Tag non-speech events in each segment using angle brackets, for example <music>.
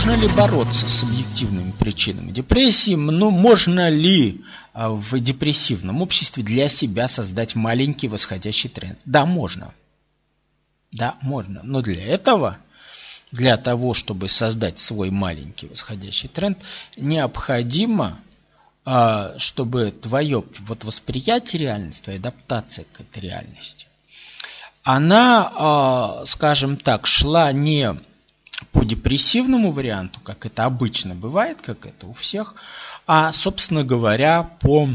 можно ли бороться с объективными причинами депрессии? Ну, можно ли а, в депрессивном обществе для себя создать маленький восходящий тренд? Да, можно. Да, можно. Но для этого, для того, чтобы создать свой маленький восходящий тренд, необходимо, а, чтобы твое вот восприятие реальности, твоя адаптация к этой реальности, она, а, скажем так, шла не по депрессивному варианту, как это обычно бывает, как это у всех, а, собственно говоря, по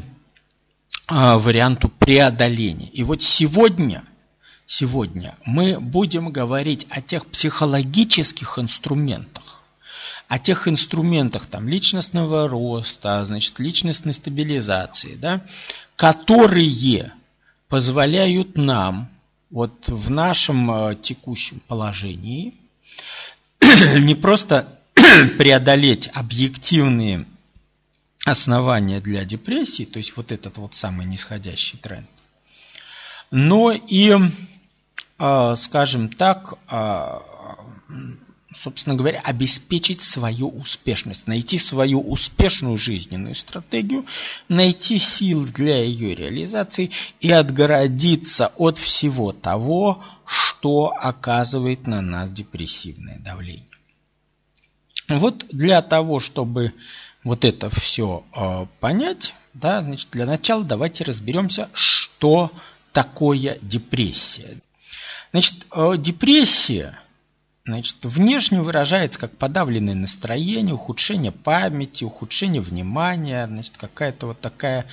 а, варианту преодоления. И вот сегодня, сегодня мы будем говорить о тех психологических инструментах, о тех инструментах там, личностного роста, значит, личностной стабилизации, да, которые позволяют нам вот в нашем э, текущем положении <coughs> не просто <coughs> преодолеть объективные основания для депрессии, то есть вот этот вот самый нисходящий тренд, но и, э, скажем так, э, собственно говоря, обеспечить свою успешность, найти свою успешную жизненную стратегию, найти силы для ее реализации и отгородиться от всего того, что оказывает на нас депрессивное давление. Вот для того, чтобы вот это все э, понять, да, значит, для начала давайте разберемся, что такое депрессия. Значит, э, депрессия Значит, внешне выражается как подавленное настроение, ухудшение памяти, ухудшение внимания, значит, какая-то вот такая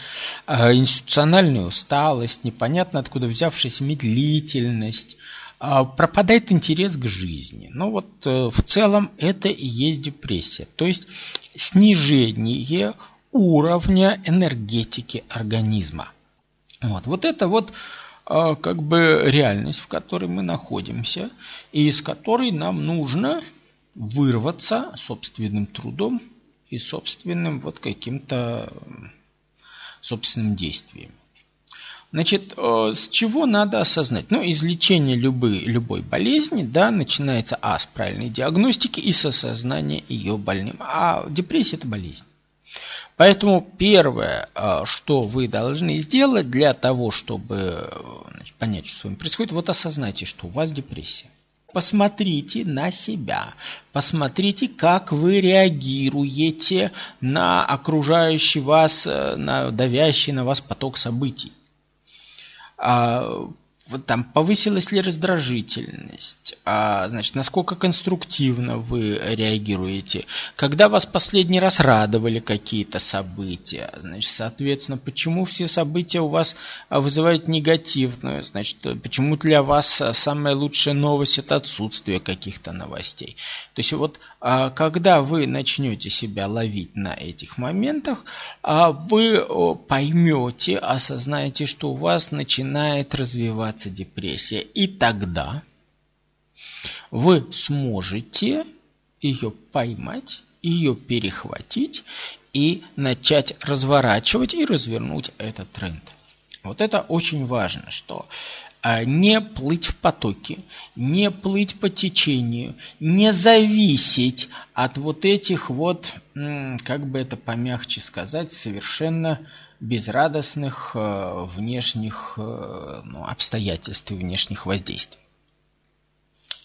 э, институциональная усталость, непонятно откуда взявшаяся медлительность, э, пропадает интерес к жизни. Ну вот э, в целом это и есть депрессия, то есть снижение уровня энергетики организма. Вот, вот это вот как бы реальность, в которой мы находимся, и из которой нам нужно вырваться собственным трудом и собственным вот каким-то собственным действием. Значит, э, с чего надо осознать? Ну, излечение любой, любой болезни, да, начинается, а, с правильной диагностики и с осознания ее больным. А депрессия – это болезнь. Поэтому первое, а, что вы должны сделать для того, чтобы значит, понять, что с вами происходит, вот осознайте, что у вас депрессия. Посмотрите на себя, посмотрите, как вы реагируете на окружающий вас, э, на давящий на вас поток событий а, там повысилась ли раздражительность, а, значит, насколько конструктивно вы реагируете, когда вас последний раз радовали какие-то события, значит, соответственно, почему все события у вас а, вызывают негативную, значит, почему для вас самая лучшая новость это отсутствие каких-то новостей. То есть вот а, когда вы начнете себя ловить на этих моментах, а, вы поймете, осознаете, что у вас начинает развиваться развиваться депрессия. И тогда вы сможете ее поймать, ее перехватить и начать разворачивать и развернуть этот тренд. Вот это очень важно, что а, не плыть в потоке, не плыть по течению, не зависеть от вот этих вот, как бы это помягче сказать, совершенно безрадостных э, внешних э, ну, обстоятельств и внешних воздействий.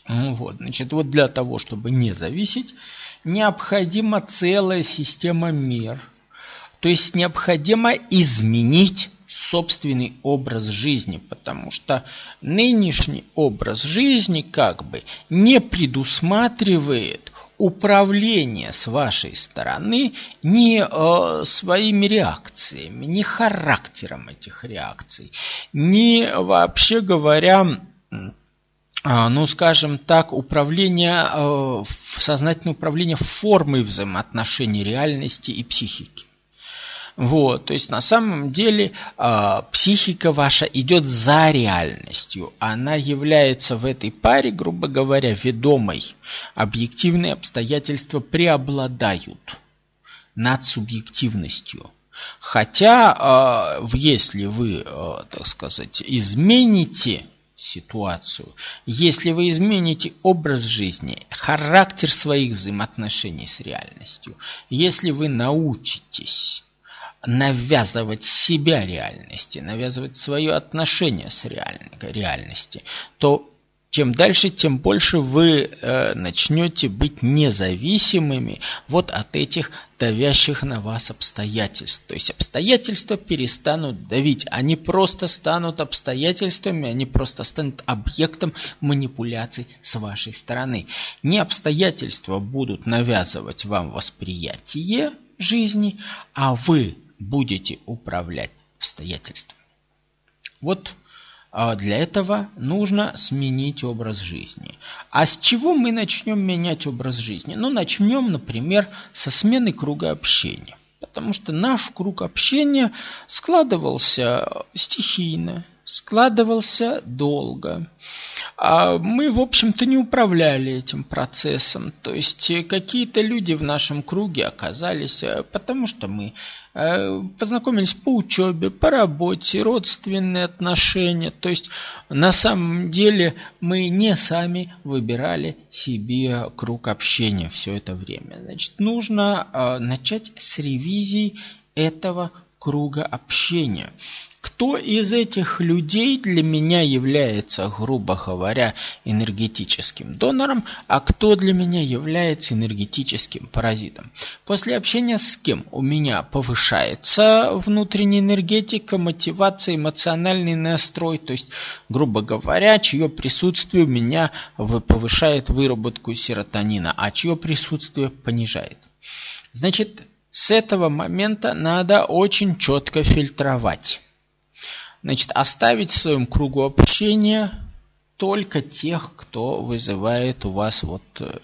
Ну вот, значит, вот для того, чтобы не зависеть, необходима целая система мер. То есть необходимо изменить собственный образ жизни, потому что нынешний образ жизни как бы не предусматривает управление с вашей стороны не э, своими реакциями, не характером этих реакций, не вообще говоря, э, ну скажем так, управление, э, сознательное управление формой взаимоотношений реальности и психики. Вот, то есть на самом деле э, психика ваша идет за реальностью. Она является в этой паре, грубо говоря, ведомой. Объективные обстоятельства преобладают над субъективностью. Хотя, э, если вы, э, так сказать, измените ситуацию. Если вы измените образ жизни, характер своих взаимоотношений с реальностью, если вы научитесь навязывать себя реальности, навязывать свое отношение с реальной, реальности, то чем дальше, тем больше вы э, начнете быть независимыми вот от этих давящих на вас обстоятельств. То есть обстоятельства перестанут давить, они просто станут обстоятельствами, они просто станут объектом манипуляций с вашей стороны. Не обстоятельства будут навязывать вам восприятие жизни, а вы будете управлять обстоятельствами. Вот а для этого нужно сменить образ жизни. А с чего мы начнем менять образ жизни? Ну, начнем, например, со смены круга общения. Потому что наш круг общения складывался стихийно, складывался долго. А мы, в общем-то, не управляли этим процессом. То есть какие-то люди в нашем круге оказались, э, потому что мы э, познакомились по учебе, по работе, родственные отношения. То есть на самом деле мы не сами выбирали себе круг общения все это время. Значит, нужно э, начать с ревизии этого круга общения. Кто из этих людей для меня является, грубо говоря, энергетическим донором, а кто для меня является энергетическим паразитом? После общения с кем у меня повышается внутренняя энергетика, мотивация, эмоциональный настрой, то есть, грубо говоря, чье присутствие у меня повышает выработку серотонина, а чье присутствие понижает. Значит, с этого момента надо очень четко фильтровать. Значит, оставить в своем кругу общения только тех, кто вызывает у вас вот э,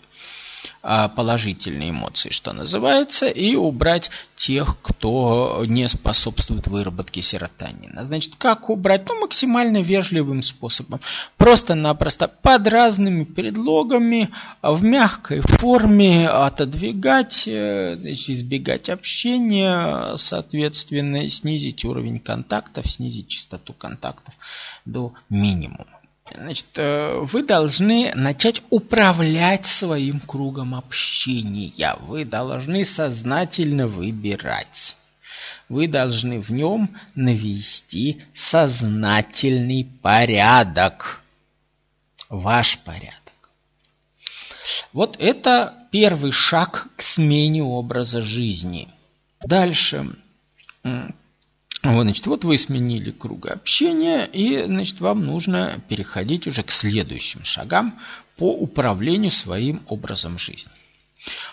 положительные эмоции, что называется, и убрать тех, кто не способствует выработке серотонина. Значит, как убрать? Ну, максимально вежливым способом. Просто-напросто под разными предлогами, в мягкой форме отодвигать, э, значит, избегать общения, соответственно, снизить уровень контактов, снизить частоту контактов до минимума. Значит, э, вы должны начать управлять своим кругом общения. Вы должны сознательно выбирать. Вы должны в нем навести сознательный порядок. Ваш порядок. Вот это первый шаг к смене образа жизни. Дальше вот, значит, вот вы сменили круг общения, и, значит, вам нужно переходить уже к следующим шагам по управлению своим образом жизни.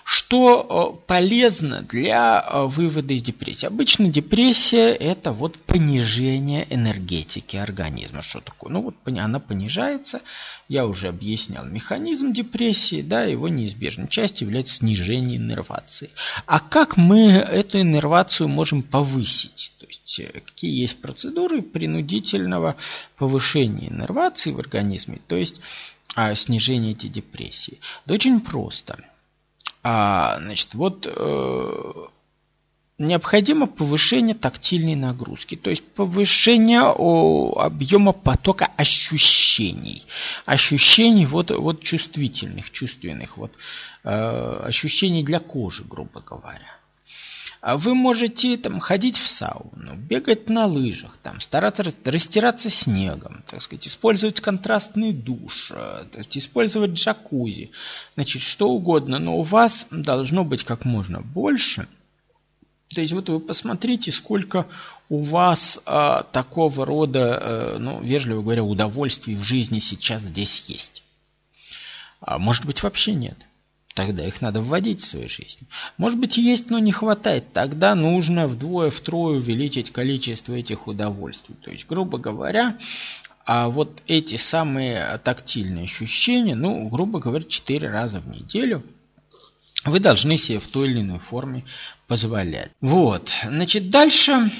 Что э, полезно для э, вывода из депрессии? Обычно депрессия – это вот понижение энергетики организма. Что такое? Ну вот она понижается, я уже объяснял механизм депрессии, да, его неизбежной частью является снижение иннервации. А как мы эту иннервацию можем повысить? То есть э, какие есть процедуры принудительного повышения иннервации в организме, то есть а, снижения этой депрессии? Да очень просто – а, значит, вот э, необходимо повышение тактильной нагрузки, то есть повышение о, объема потока ощущений, ощущений вот, вот чувствительных, чувственных, вот э, ощущений для кожи, грубо говоря. А вы можете там ходить в сауну, бегать на лыжах, там, стараться растираться снегом, так сказать, использовать контрастный душ, э, то есть использовать джакузи, значит, что угодно, но у вас должно быть как можно больше. То есть вот вы посмотрите, сколько у вас а, такого рода, а, ну, вежливо говоря, удовольствий в жизни сейчас здесь есть. А может быть, вообще нет. Тогда их надо вводить в свою жизнь. Может быть, есть, но не хватает. Тогда нужно вдвое-втрое увеличить количество этих удовольствий. То есть, грубо говоря, а вот эти самые тактильные ощущения, ну, грубо говоря, 4 раза в неделю вы должны себе в той или иной форме позволять. Вот, значит, дальше,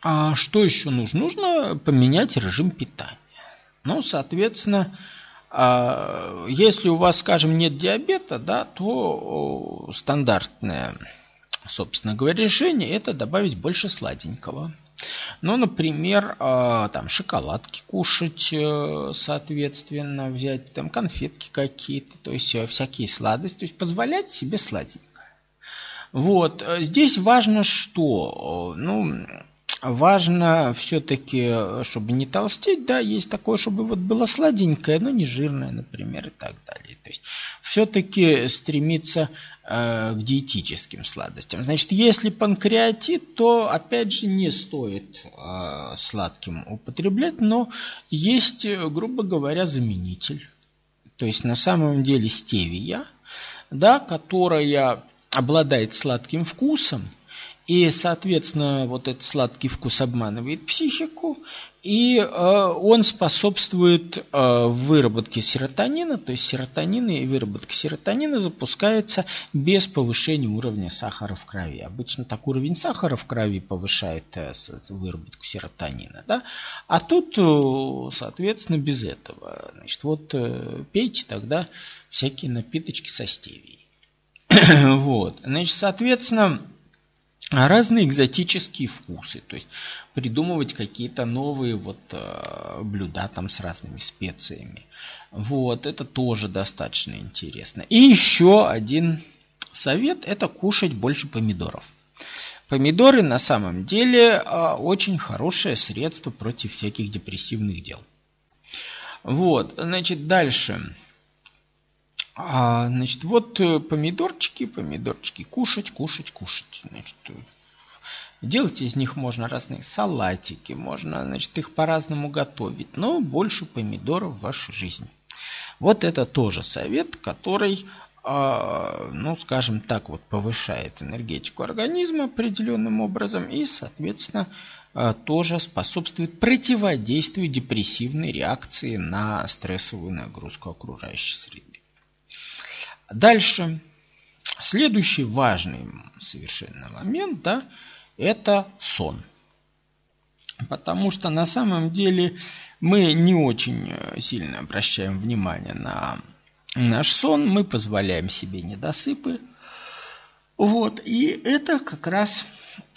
а что еще нужно? Нужно поменять режим питания. Ну, соответственно, если у вас, скажем, нет диабета, да, то стандартное, собственно говоря, решение – это добавить больше сладенького. Ну, например, э, там шоколадки кушать, э, соответственно, взять там конфетки какие-то, то есть э, всякие сладости, то есть позволять себе сладенькое. Вот, здесь важно что? Ну, важно все-таки, чтобы не толстеть, да, есть такое, чтобы вот было сладенькое, но не жирное, например, и так далее. То есть все-таки стремиться э, к диетическим сладостям. Значит, если панкреатит, то опять же не стоит э, сладким употреблять, но есть, грубо говоря, заменитель. То есть на самом деле стевия, да, которая обладает сладким вкусом, и, соответственно, вот этот сладкий вкус обманывает психику, и э, он способствует э, выработке серотонина, то есть серотонин и выработка серотонина запускается без повышения уровня сахара в крови. Обычно так уровень сахара в крови повышает э, выработку серотонина, да? а тут, э, соответственно, без этого. Значит, вот э, пейте тогда всякие напиточки со стевией. <coughs> вот, значит, соответственно, разные экзотические вкусы, то есть придумывать какие-то новые вот э, блюда там с разными специями. Вот, это тоже достаточно интересно. И еще один совет – это кушать больше помидоров. Помидоры на самом деле э, очень хорошее средство против всяких депрессивных дел. Вот, значит, дальше. А, значит, вот э, помидорчики, помидорчики, кушать, кушать, кушать. Значит, э, делать из них можно разные салатики, можно, значит, их по-разному готовить, но больше помидоров в вашей жизни. Вот это тоже совет, который, а, ну, скажем так, вот повышает энергетику организма определенным образом и, соответственно, а, тоже способствует противодействию депрессивной реакции на стрессовую нагрузку окружающей среды. Дальше. Следующий важный совершенно момент, да, это сон. Потому что на самом деле мы не очень э, сильно обращаем внимание на наш сон, мы позволяем себе недосыпы. Вот, и это как раз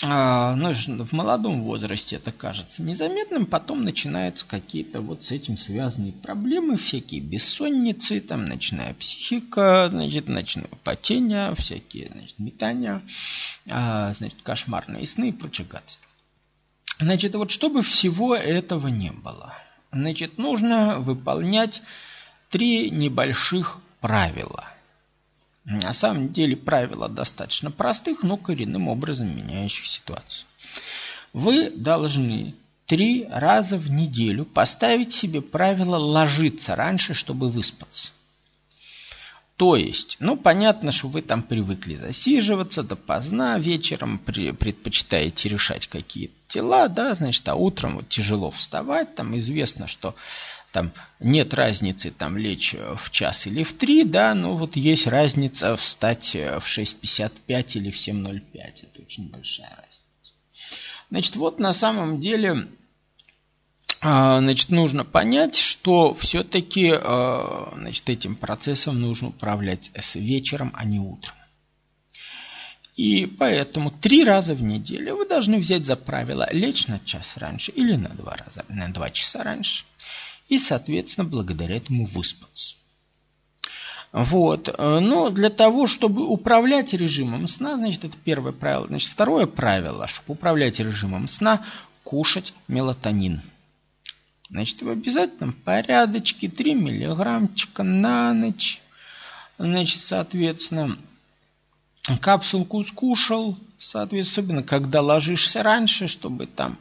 ну, в молодом возрасте это кажется незаметным, потом начинаются какие-то вот с этим связанные проблемы, всякие бессонницы, там ночная психика, значит, ночное потение, всякие, значит, метания, а, значит, кошмарные сны и прочая гадость. Значит, вот чтобы всего этого не было, значит, нужно выполнять три небольших правила – на самом деле правила достаточно простых, но коренным образом меняющих ситуацию. Вы должны три раза в неделю поставить себе правило ложиться раньше, чтобы выспаться. То есть, ну, понятно, что вы там привыкли засиживаться допоздна, вечером предпочитаете решать какие-то дела, да, значит, а утром вот тяжело вставать, там известно, что там нет разницы там лечь в час или в три, да, но вот есть разница встать в 6.55 или в 7.05. Это очень большая разница. Значит, вот на самом деле значит, нужно понять, что все-таки а, значит, этим процессом нужно управлять с вечером, а не утром. И поэтому три раза в неделю вы должны взять за правило лечь на час раньше или на два, раза, на два часа раньше и, соответственно, благодаря этому выспаться. Вот. Но для того, чтобы управлять режимом сна, значит, это первое правило. Значит, второе правило, чтобы управлять режимом сна, кушать мелатонин. Значит, в обязательном порядочке 3 миллиграммчика на ночь. Значит, соответственно, капсулку скушал, соответственно, особенно когда ложишься раньше, чтобы там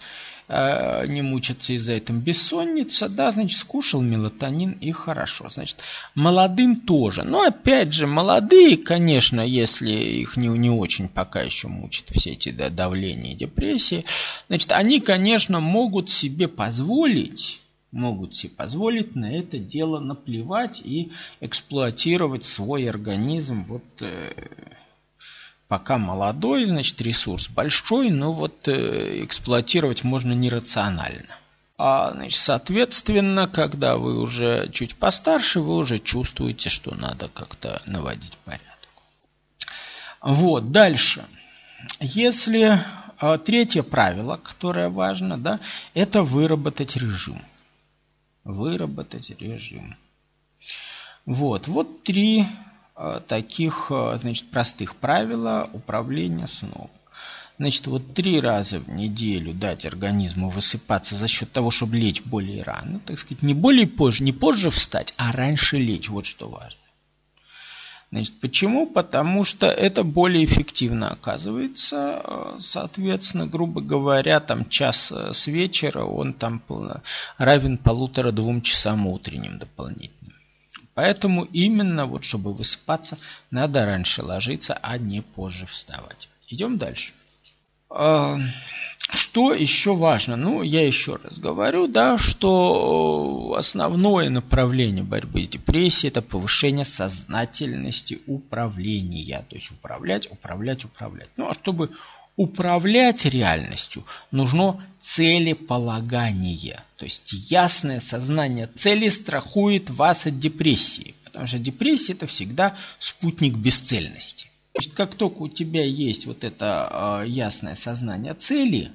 Э, не мучиться из-за этого. Бессонница, да, значит, скушал мелатонин и хорошо. Значит, молодым тоже. Но опять же, молодые, конечно, если их не, не очень пока еще мучат все эти да, давления и депрессии, значит, они, конечно, могут себе позволить могут себе позволить на это дело наплевать и эксплуатировать свой организм вот э, пока молодой, значит, ресурс большой, но вот э, эксплуатировать можно нерационально. А, значит, соответственно, когда вы уже чуть постарше, вы уже чувствуете, что надо как-то наводить порядок. Вот, дальше. Если А третье правило, которое важно, да, это выработать режим. Выработать режим. Вот, вот три э, таких, э, значит, простых правила управления сном. Значит, вот три раза в неделю дать организму высыпаться за счет того, чтобы лечь более рано, так сказать, не более позже, не позже встать, а раньше лечь, вот что важно. Значит, почему? Потому что это более эффективно оказывается. Соответственно, грубо говоря, там час э, с вечера, он там равен полутора-двум часам утренним дополнительным. Поэтому именно вот, чтобы высыпаться, надо раньше ложиться, а не позже вставать. Идем дальше. Что еще важно? Ну, я еще раз говорю, да, что основное направление борьбы с депрессией – это повышение сознательности управления. То есть управлять, управлять, управлять. Ну, а чтобы управлять реальностью, нужно целеполагание. То есть ясное сознание цели страхует вас от депрессии. Потому что депрессия – это всегда спутник бесцельности. Значит, как только у тебя есть вот это э, ясное сознание цели,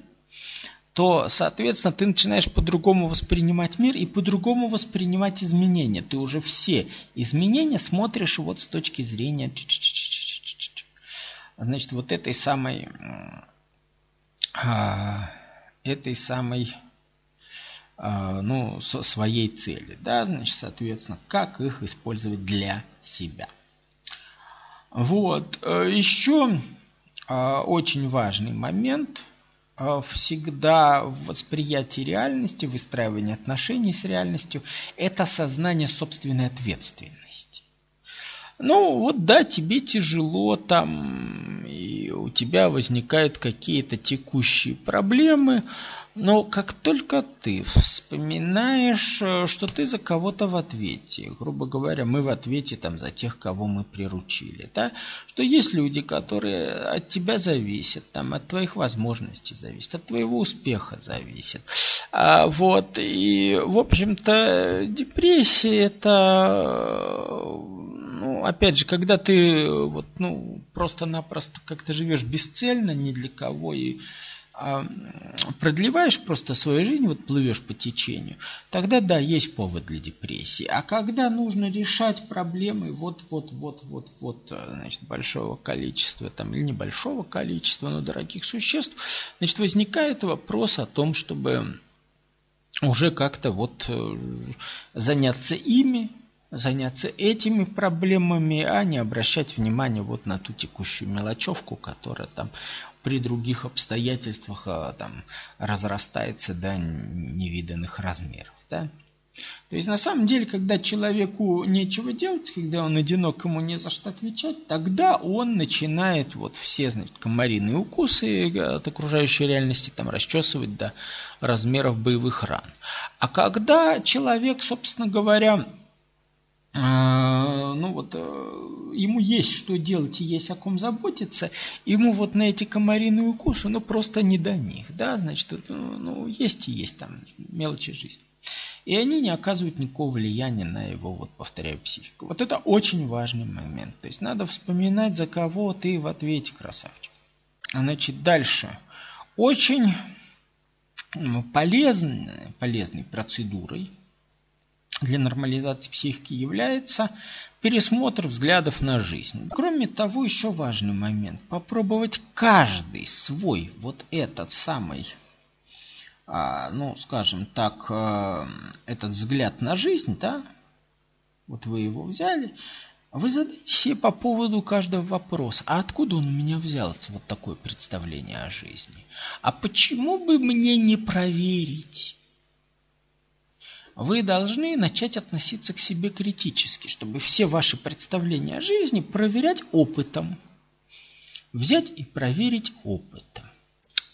то, соответственно, ты начинаешь по-другому воспринимать мир и по-другому воспринимать изменения. Ты уже все изменения смотришь вот с точки зрения значит, вот этой самой э, этой самой э, ну, своей цели, да, значит, соответственно, как их использовать для себя. Вот. Э, Еще а, очень важный момент а, всегда в восприятии реальности, выстраивании отношений с реальностью – это сознание собственной ответственности. Ну вот да, тебе тяжело там, и у тебя возникают какие-то текущие проблемы – но как только ты вспоминаешь, э, что ты за кого-то в ответе, грубо говоря, мы в ответе там за тех, кого мы приручили, да, что есть люди, которые от тебя зависят, там, от твоих возможностей зависят, от твоего успеха зависят. А, вот, и, в общем-то, депрессия это ну, опять же, когда ты вот, ну, просто-напросто как-то живешь бесцельно, ни для кого, и продлеваешь просто свою жизнь, вот плывешь по течению, тогда да, есть повод для депрессии. А когда нужно решать проблемы вот-вот-вот-вот-вот, значит, большого количества там или небольшого количества, но дорогих существ, значит, возникает вопрос о том, чтобы уже как-то вот э, заняться ими, заняться этими проблемами, а не обращать внимание вот на ту текущую мелочевку, которая там при других обстоятельствах а, там, разрастается до невиданных размеров. Да? То есть на самом деле, когда человеку нечего делать, когда он одинок, ему не за что отвечать, тогда он начинает вот все, значит, комариные укусы от окружающей реальности там расчесывать до размеров боевых ран. А когда человек, собственно говоря, ну вот, э, ему есть что делать и есть о ком заботиться, ему вот на эти комариные укусы, ну, просто не до них, да, значит, ну, ну, есть и есть там мелочи жизни. И они не оказывают никакого влияния на его, вот повторяю, психику. Вот это очень важный момент. То есть надо вспоминать, за кого ты в ответе, красавчик. Значит, дальше. Очень полезной, полезной процедурой для нормализации психики является пересмотр взглядов на жизнь. Кроме того, еще важный момент. Попробовать каждый свой вот этот самый, а, ну, скажем так, а, этот взгляд на жизнь, да, вот вы его взяли, вы задайте себе по поводу каждого вопроса. А откуда он у меня взялся, вот такое представление о жизни? А почему бы мне не проверить? Вы должны начать относиться к себе критически, чтобы все ваши представления о жизни проверять опытом. Взять и проверить опытом.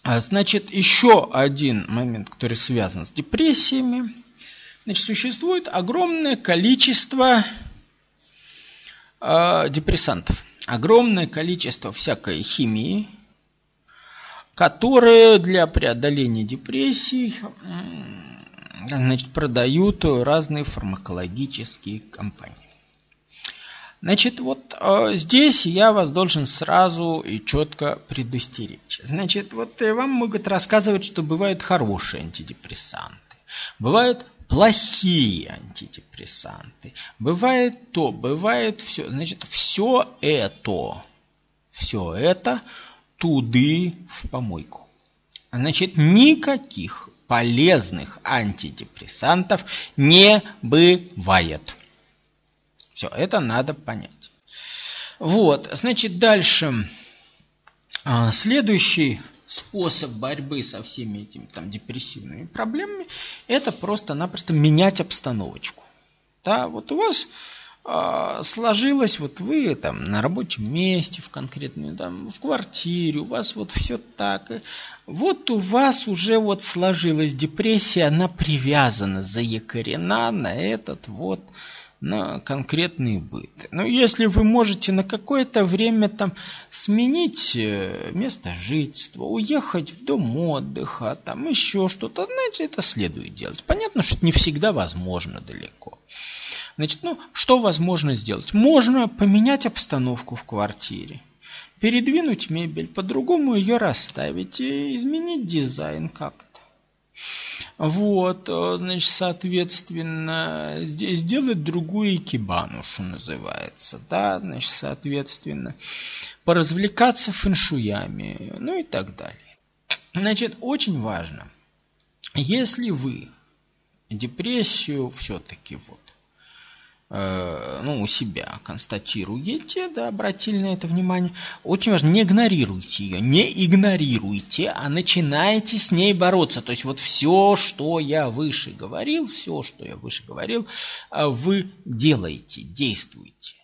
А значит, еще один момент, который связан с депрессиями. Значит, существует огромное количество э, депрессантов, огромное количество всякой химии, которые для преодоления депрессий значит, продают разные фармакологические компании. Значит, вот э, здесь я вас должен сразу и четко предостеречь. Значит, вот э, вам могут рассказывать, что бывают хорошие антидепрессанты, бывают плохие антидепрессанты, бывает то, бывает все. Значит, все это, все это туды в помойку. Значит, никаких полезных антидепрессантов не бывает. Все, это надо понять. Вот, значит, дальше. А, следующий способ борьбы со всеми этими там депрессивными проблемами – это просто-напросто менять обстановочку. Да, вот у вас сложилось, вот вы там на рабочем месте, в конкретной, там, в квартире, у вас вот все так. Вот у вас уже вот сложилась депрессия, она привязана, заякорена на этот вот на конкретный быт. Но если вы можете на какое-то время там сменить э, место жительства, уехать в дом отдыха, там еще что-то, значит, это следует делать. Понятно, что это не всегда возможно далеко. Значит, ну, что возможно сделать? Можно поменять обстановку в квартире, передвинуть мебель, по-другому ее расставить и изменить дизайн как-то. Вот, э, значит, соответственно, сделать другую икебану, что называется, да, значит, соответственно, поразвлекаться фэншуями, ну и так далее. Значит, очень важно, если вы депрессию все-таки вот Э, ну, у себя констатируете, да, обратили на это внимание. Очень важно, не игнорируйте ее, не игнорируйте, а начинайте с ней бороться. То есть вот все, что я выше говорил, все, что я выше говорил, э, вы делаете, действуете.